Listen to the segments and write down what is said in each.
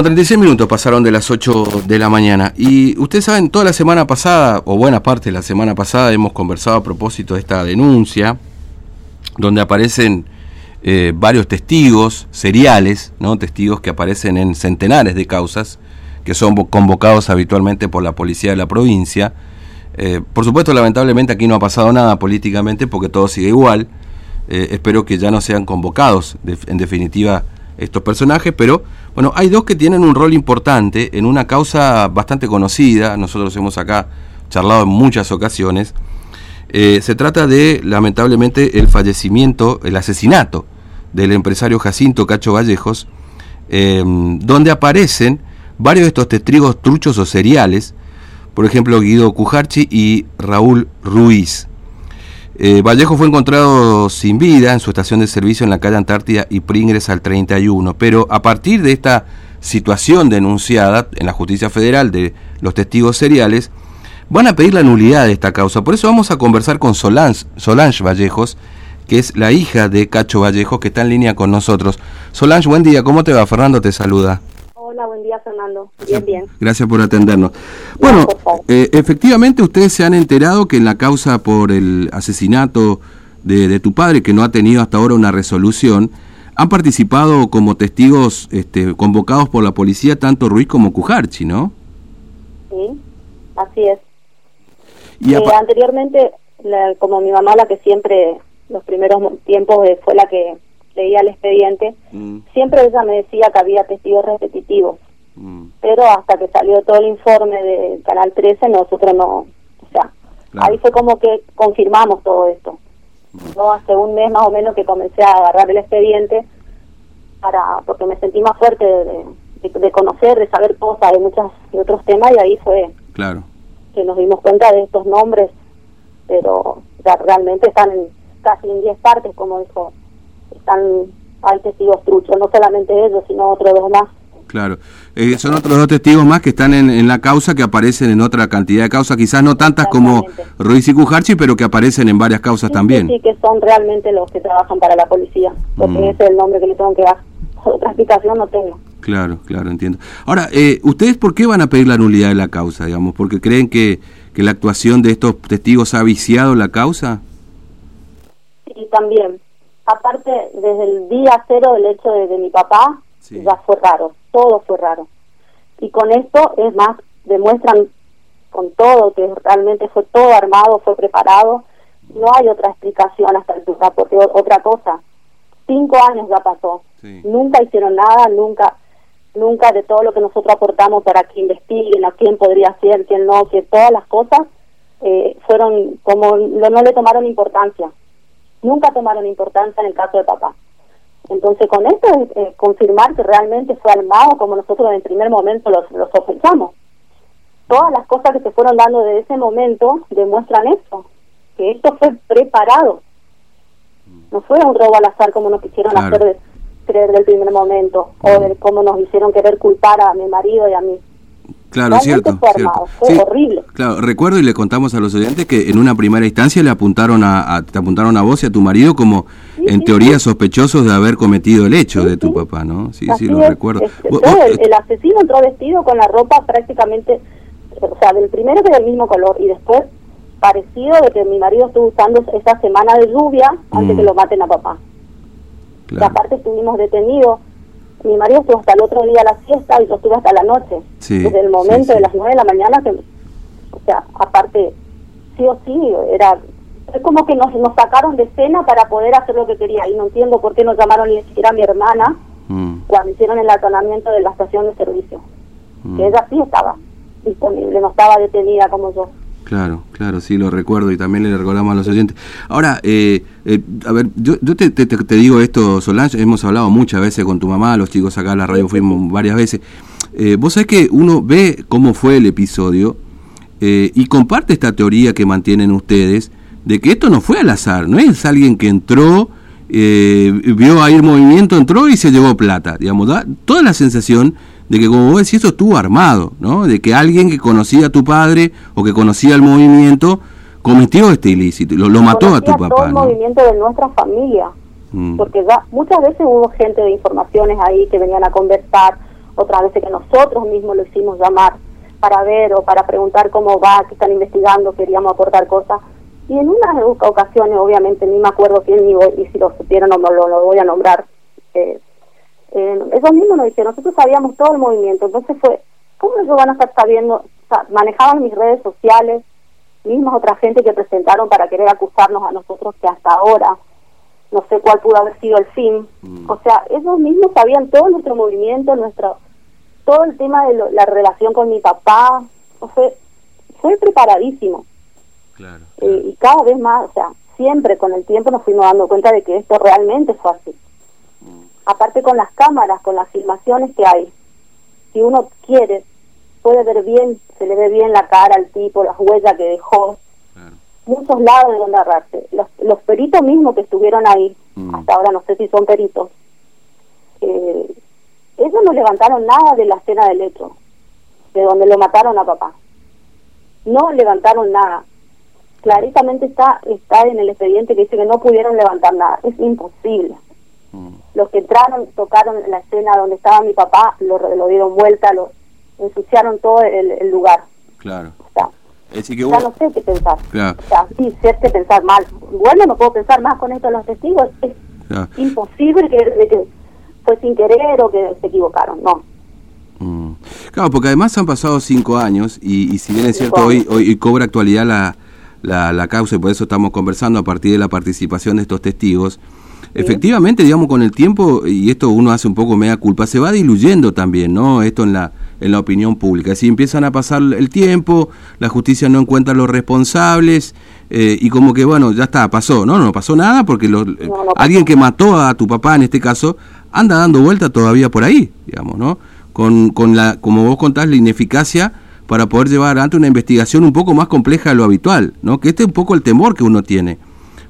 36 minutos pasaron de las 8 de la mañana y ustedes saben, toda la semana pasada, o buena parte de la semana pasada, hemos conversado a propósito de esta denuncia, donde aparecen eh, varios testigos seriales, ¿no? testigos que aparecen en centenares de causas, que son convocados habitualmente por la policía de la provincia. Eh, por supuesto, lamentablemente aquí no ha pasado nada políticamente porque todo sigue igual. Eh, espero que ya no sean convocados, en definitiva, estos personajes, pero bueno, hay dos que tienen un rol importante en una causa bastante conocida, nosotros hemos acá charlado en muchas ocasiones. Eh, se trata de, lamentablemente, el fallecimiento, el asesinato del empresario Jacinto Cacho Vallejos, em, donde aparecen varios de estos testigos truchos o seriales, por ejemplo Guido Cujarchi y Raúl Ruiz. Eh, Vallejo fue encontrado sin vida en su estación de servicio en la calle Antártida y Pringres al 31, pero a partir de esta situación denunciada en la justicia federal de los testigos seriales, van a pedir la nulidad de esta causa. Por eso vamos a conversar con Solange, Solange Vallejos, que es la hija de Cacho Vallejos, que está en línea con nosotros. Solange, buen día, ¿cómo te va? Fernando te saluda. Hola, buen día Fernando. Bien, bien. Gracias por atendernos. Bueno, eh, efectivamente ustedes se han enterado que en la causa por el asesinato de, tu padre, que no ha tenido hasta ahora una resolución, han participado como testigos este, convocados por la policía tanto Ruiz como Cujarchi, ¿no? Sí, así es. Y eh, anteriormente, como mi mamá, la que siempre los primeros tiempos eh, fue la que leía el expediente, mm. siempre ella me decía que había testigos repetitivos. Mm. Pero hasta que salió todo el informe de Canal 13, nosotros no, o sea, ahí fue como que confirmamos todo esto. Mm. Yo hace un mes más o menos que comencé a agarrar el expediente para porque me sentí más fuerte de, conocer, de saber cosas de muchos de otros temas y ahí fue claro. que nos dimos cuenta de estos nombres, pero ya realmente están en, casi en 10 partes, como dijo están hay testigos truchos, no solamente ellos, sino otros dos más. Claro, eh, son otros dos testigos más que están en, la causa, que aparecen en otra cantidad de causas, quizás no tantas como Ruiz y Cujarchi, pero que aparecen en varias causas también. Sí, que son realmente los que trabajan para la policía, porque mm. ese es el nombre que le tengo que dar. Otra explicación no tengo. Claro, claro, entiendo. Ahora, eh, ¿ustedes por qué van a pedir la nulidad de la causa, digamos? ¿Porque creen que, que la actuación de estos testigos ha viciado la causa? Sí, también aparte desde el día cero del hecho de, mi papá, ya fue raro, todo fue raro. Y con esto, es más, demuestran con todo que realmente fue todo armado, fue preparado. No hay otra explicación hasta el día, porque otra cosa, cinco años ya pasó, nunca hicieron nada, nunca nunca de todo lo que nosotros aportamos para que investiguen a quién podría ser, quién no, que todas las cosas eh, fueron como no le tomaron importancia nunca tomaron importancia en el caso de papá. Entonces, con esto es confirmar que realmente fue armado como nosotros en el primer momento los, los sospechamos. Todas las cosas que se fueron dando de ese momento demuestran eso, que esto fue preparado. No fue un robo al azar como nos quisieron hacer creer del primer momento, o de cómo nos hicieron querer culpar a mi marido y a mí. Claro, cierto. Fue horrible. Claro, recuerdo y le contamos a los oyentes que en una primera instancia le apuntaron a, te apuntaron a vos y a tu marido como en teoría sospechosos de haber cometido el hecho de tu papá, ¿no? Sí, sí, lo recuerdo. el, asesino entró vestido con la ropa prácticamente, o sea, del primero que del mismo color y después parecido de que mi marido estuvo usando esa semana de lluvia antes que mm. lo maten a papá. Y aparte estuvimos detenidos mi marido estuvo hasta el otro día a la fiesta y yo estuve hasta la noche. Desde el momento de las nueve de la mañana, que, o sea, aparte, sí o sí, era es como que nos, nos sacaron de escena para poder hacer lo que quería. Y no entiendo por qué nos llamaron ni siquiera a mi hermana mm. cuando hicieron el atonamiento de la estación de servicio. Que mm. ella sí estaba disponible, no estaba detenida como yo. Claro, claro, sí, lo recuerdo y también le recordamos a los oyentes. Ahora, eh, eh, a ver, yo, yo te, te, digo esto, Solange, hemos hablado muchas veces con tu mamá, los chicos acá en la radio fuimos varias veces. Eh, vos sabés que uno ve cómo fue el episodio y comparte esta teoría que mantienen ustedes de que esto no fue al azar, no es alguien que entró, vio ahí movimiento, entró y se llevó plata, digamos, da toda la sensación de que como vos decís, eso estuvo armado, ¿no? De que alguien que conocía a tu padre o que conocía el movimiento cometió este ilícito, lo, lo mató a tu papá. Todo el movimiento de nuestra familia, mm. porque ya muchas veces hubo gente de informaciones ahí que venían a conversar otras veces que nosotros mismos lo hicimos llamar para ver o para preguntar cómo va, qué están investigando, queríamos aportar cosas. Y en unas ocasiones, obviamente, ni me acuerdo quién ni y si lo supieron no lo, lo voy a nombrar, eh, eh, ellos mismos nos dijeron, nosotros sabíamos todo el movimiento, entonces fue, ¿cómo ellos van a estar sabiendo? manejaban mis redes sociales, mismas otra gente que presentaron para querer acusarnos a nosotros que hasta ahora no sé cuál pudo haber sido el fin. Mm. O sea, ellos mismos sabían todo nuestro movimiento, nuestro todo el tema de la relación con mi papá, o fue, fue preparadísimo. Claro, eh, y cada vez más, o sea, siempre con el tiempo nos fuimos dando cuenta de que esto realmente fue así. Aparte con las cámaras, con las filmaciones que hay, si uno quiere, puede ver bien, se le ve bien la cara al tipo, las huellas que dejó, muchos lados de donde agarrarse. Los, los peritos mismos que estuvieron ahí, mm. hasta ahora no sé si son peritos, eh, ellos no levantaron nada de la escena del hecho, de donde lo mataron a papá. No levantaron nada. Claritamente está, está en el expediente que dice que no pudieron levantar nada. Es imposible. Los que entraron, tocaron la escena donde estaba mi papá, lo, lo dieron vuelta, lo ensuciaron todo el, lugar. Claro. ya no sé qué pensar. O sea, sí, sé que pensar mal. Bueno, no puedo pensar más con esto de los testigos. Es imposible que fue sin querer o que se equivocaron, no. Mm. Claro, porque además han pasado cinco años y, si bien es cierto, hoy, hoy cobra actualidad la, la, la, causa y por eso estamos conversando a partir de la participación de estos testigos. Efectivamente, digamos, con el tiempo, y esto uno hace un poco media culpa, se va diluyendo también, ¿no? Esto en la, en la opinión pública. Si empiezan a pasar el tiempo, la justicia no encuentra los responsables, eh, y como que, bueno, ya está, pasó. No, no pasó nada porque alguien que mató a tu papá, en este caso, anda dando vuelta todavía por ahí, digamos, ¿no? Con, con la, como vos contás, la ineficacia para poder llevar adelante una investigación un poco más compleja de lo habitual, ¿no? Que este es un poco el temor que uno tiene.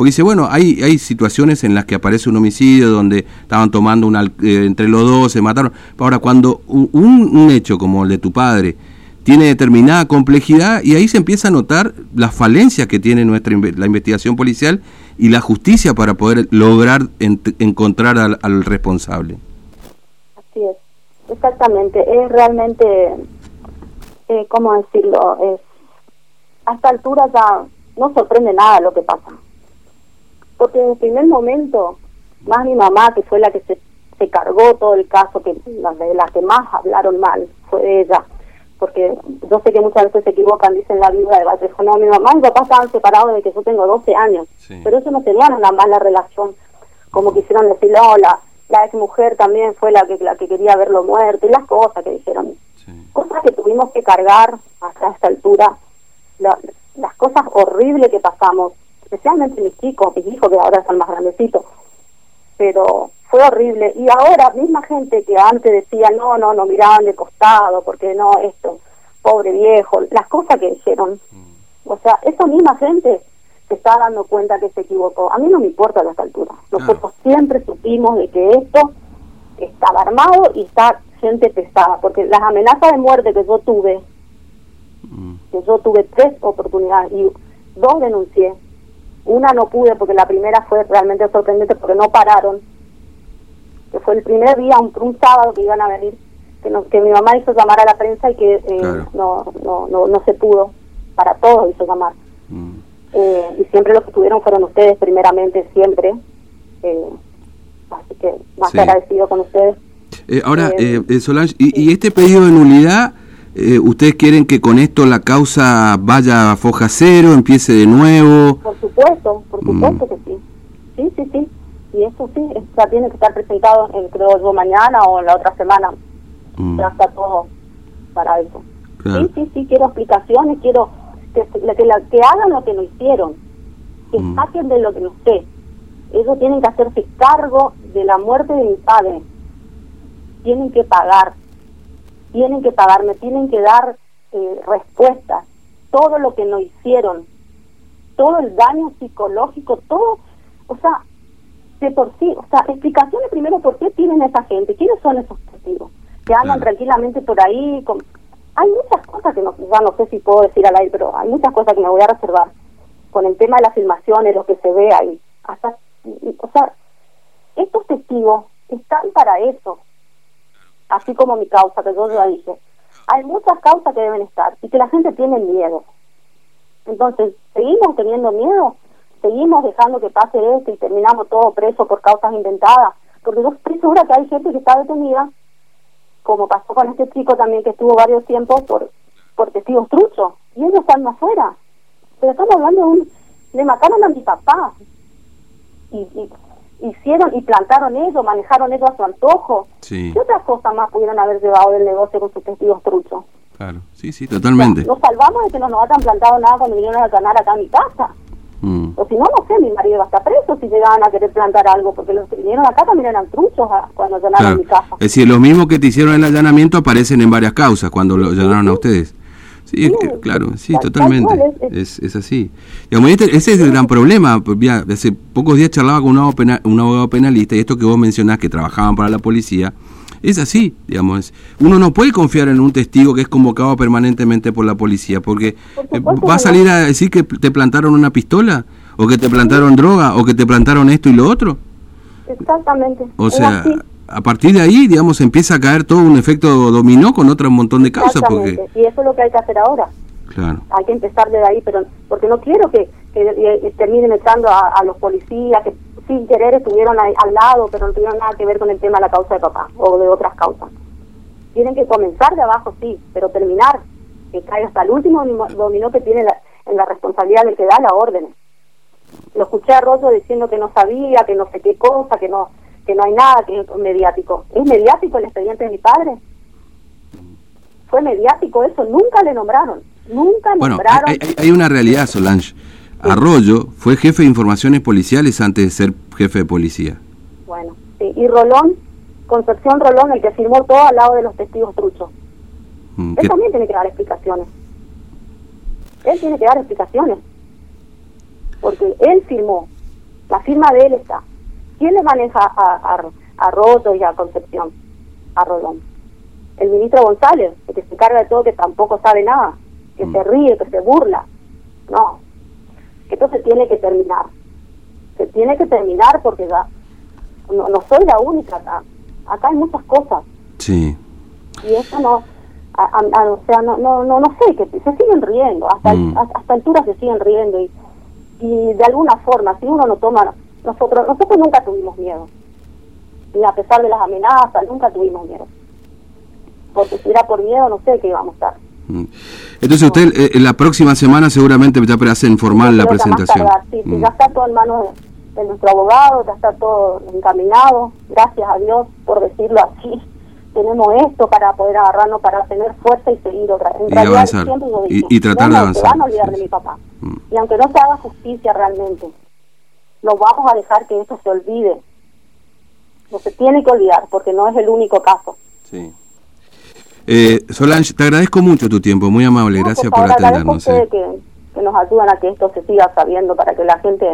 Porque dice, bueno, hay, hay situaciones en las que aparece un homicidio donde estaban tomando una, eh, entre los dos, se mataron. Ahora, cuando un, hecho como el de tu padre tiene determinada complejidad y ahí se empieza a notar las falencias que tiene nuestra la investigación policial y la justicia para poder lograr encontrar al, al, responsable. Así es, exactamente. Es realmente, eh, ¿cómo decirlo? Es, a esta altura ya no sorprende nada lo que pasa. Porque en el primer momento, más mi mamá, que fue la que se, se cargó todo el caso, que la de las que más hablaron mal, fue ella porque yo sé que muchas veces se equivocan, dicen la viuda de Vallejo, no, mi mamá y mi papá estaban separados desde que yo tengo 12 años, pero eso no tenía una mala relación, como quisieron decir, no, la, la ex mujer también fue la que, la que quería verlo muerto, y las cosas que dijeron, cosas que tuvimos que cargar hasta esta altura, las cosas horribles que pasamos, especialmente mis chicos, mis hijos que ahora son más grandecitos, pero fue horrible. Y ahora, misma gente que antes decía, no, no, no miraban de costado, porque no, esto, pobre viejo, las cosas que dijeron. O sea, esa misma gente se está dando cuenta que se equivocó. A mí no me importa a esta altura. Nosotros siempre supimos de que esto estaba armado y está gente pesada, porque las amenazas de muerte que yo tuve, mm. que yo tuve tres oportunidades y dos denuncié. Una no pude porque la primera fue realmente sorprendente porque no pararon que fue el primer día, un, un sábado que iban a venir, que, que mi mamá hizo llamar a la prensa y que eh, no, no, no, no se pudo, para todos hizo llamar. Mm. Eh, y siempre los que estuvieron fueron ustedes, primeramente, siempre. Eh, así que más agradecido con ustedes. ahora, Solange, y, este pedido de nulidad, ¿ustedes quieren que con esto la causa vaya a foja cero, empiece de nuevo? Por supuesto, por supuesto mm. que sí. Sí, sí, sí y eso sí, ya tiene que estar presentado, en, creo yo, mañana o la otra semana. Mm. Ya está todo para eso. Sí, sí, sí, quiero explicaciones, quiero que, que, que hagan lo que no hicieron, que mm. saquen de lo que no sé. Ellos tienen que hacerse cargo de la muerte de mi padre. Tienen que pagar, tienen que pagarme, tienen que dar eh, respuestas. Todo lo que no hicieron, todo el daño psicológico, todo, o sea, de por sí, o sea, explicaciones primero por qué tienen esa gente, quiénes son esos testigos, que andan tranquilamente por ahí. Con... Hay muchas cosas que no, ya no sé si puedo decir al aire, pero hay muchas cosas que me voy a reservar con el tema de las filmaciones, lo que se ve ahí. Hasta, o sea, estos testigos están para eso. así como mi causa, que yo ya dije. Hay muchas causas que deben estar y que la gente tiene miedo. Entonces, ¿seguimos teniendo miedo? ¿Seguimos dejando que pase esto y terminamos todo preso por causas inventadas? Porque yo estoy segura que hay gente que está detenida, como pasó con este chico también que estuvo varios tiempos por, por testigos truchos, y ellos están afuera. Pero estamos hablando de un... Le mataron a mi papá. Y, y hicieron y plantaron ellos, manejaron ellos a su antojo. Sí. ¿Qué otras cosas más pudieron haber llevado del negocio con sus testigos truchos? Claro, sí, sí, totalmente. Nos salvamos de que no nos hayan plantado nada cuando vinieron a ganar acá a mi casa. Mm. O si no, no sé, mi marido va a estar preso si llegaban a querer plantar algo, porque los que vinieron acá también eran truchos a- cuando allanaron Claro. mi casa. Es decir, los mismos que te hicieron el allanamiento aparecen en varias causas cuando lo allanaron a ustedes. Sí, Sí, claro, sí, tal- tal totalmente. es- Es, es así. Digamos, este- ese es el gran problema. pues, mira, hace pocos días charlaba con un abogado, un abogado penalista y esto que vos mencionás, que trabajaban para la policía, es así, digamos. uno no puede confiar en un testigo que es convocado permanentemente por la policía, porque Por eh, va a salir a decir que te plantaron una pistola, o que te plantaron droga, o que te plantaron esto y lo otro. Exactamente. O sea, a partir de ahí, digamos, empieza a caer todo un efecto dominó con otro montón de causas, porque... Y eso es lo que hay que hacer ahora. Claro, hay que empezar desde ahí, pero porque no quiero que, que, eh, terminen echando a, a los policías que sin querer estuvieron ahí al lado, pero no tuvieron nada que ver con el tema de la causa de papá o de otras causas. Tienen que comenzar de abajo, sí, pero terminar, que caiga hasta el último dominó- que tiene la, en la responsabilidad del que da las órdenes. Lo escuché a Rollo diciendo que no sabía, que no sé qué cosa, que no que no hay nada, que es mediático. ¿Es mediático el expediente de mi padre? Fue mediático eso, nunca le nombraron, nunca bueno, nombraron. hay, hay- hay una realidad, Solange. Arroyo fue jefe de informaciones policiales antes de ser jefe de policía. Bueno, sí. Y Rolón, Concepción Rolón, el que firmó todo al lado de los testigos truchos. Mm, Él que- también tiene que dar explicaciones. Él tiene que dar explicaciones. Porque él firmó. La firma de él está. ¿Quién le maneja a, a, a Roto y a Concepción? A Rolón. El ministro González, el que se encarga de todo, que tampoco sabe nada. Que Mm. se ríe, que se burla. No. Entonces tiene que terminar. Se tiene que terminar porque ya no, no soy la única acá. Acá hay muchas cosas Sí, y eso no a- a- a- o sea no no no no sé que se siguen riendo hasta Mm. hasta, alturas se siguen riendo y y de alguna forma si uno no toma nosotros nosotros nunca tuvimos miedo y a pesar de las amenazas nunca tuvimos miedo porque si era por miedo no sé qué íbamos a estar. Entonces usted eh, en la próxima semana seguramente ya hacen formal la presentación. tardar, sí, sí, Mm. ya está todo en manos de, de nuestro abogado, ya está todo encaminado, gracias a Dios por decirlo así. Tenemos esto para poder agarrarnos, para tener fuerza y seguir otra En Y realidad, avanzar, lo y- dije, y tratar no de avanzar, Se van a olvidar sí, de mi papá. Mm. Y aunque no se haga justicia realmente, no vamos a dejar que esto se olvide. No se tiene que olvidar, porque no es el único caso. Sí. Eh, Solange, te agradezco mucho tu tiempo, muy amable, No, gracias por favor, atendernos. eh. que, que nos ayudan a que esto se siga sabiendo para que la gente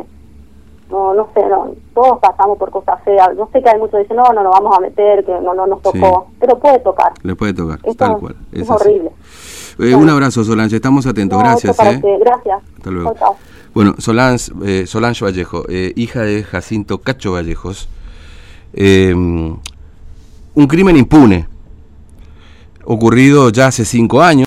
no no sé no, todos pasamos por cosas feas yo sé que hay muchos que dicen no no nos vamos a meter que no no nos tocó pero puede tocar Le puede tocar, esto tal cual. es, horrible Eh, un abrazo, Solange, estamos atentos, No, gracias. eh. gracias Hasta luego. Chau, chau. Bueno, Solange, eh, Solange Vallejo, hija de Jacinto Cacho Vallejos. Un crimen impune, ocurrido ya hace cinco años.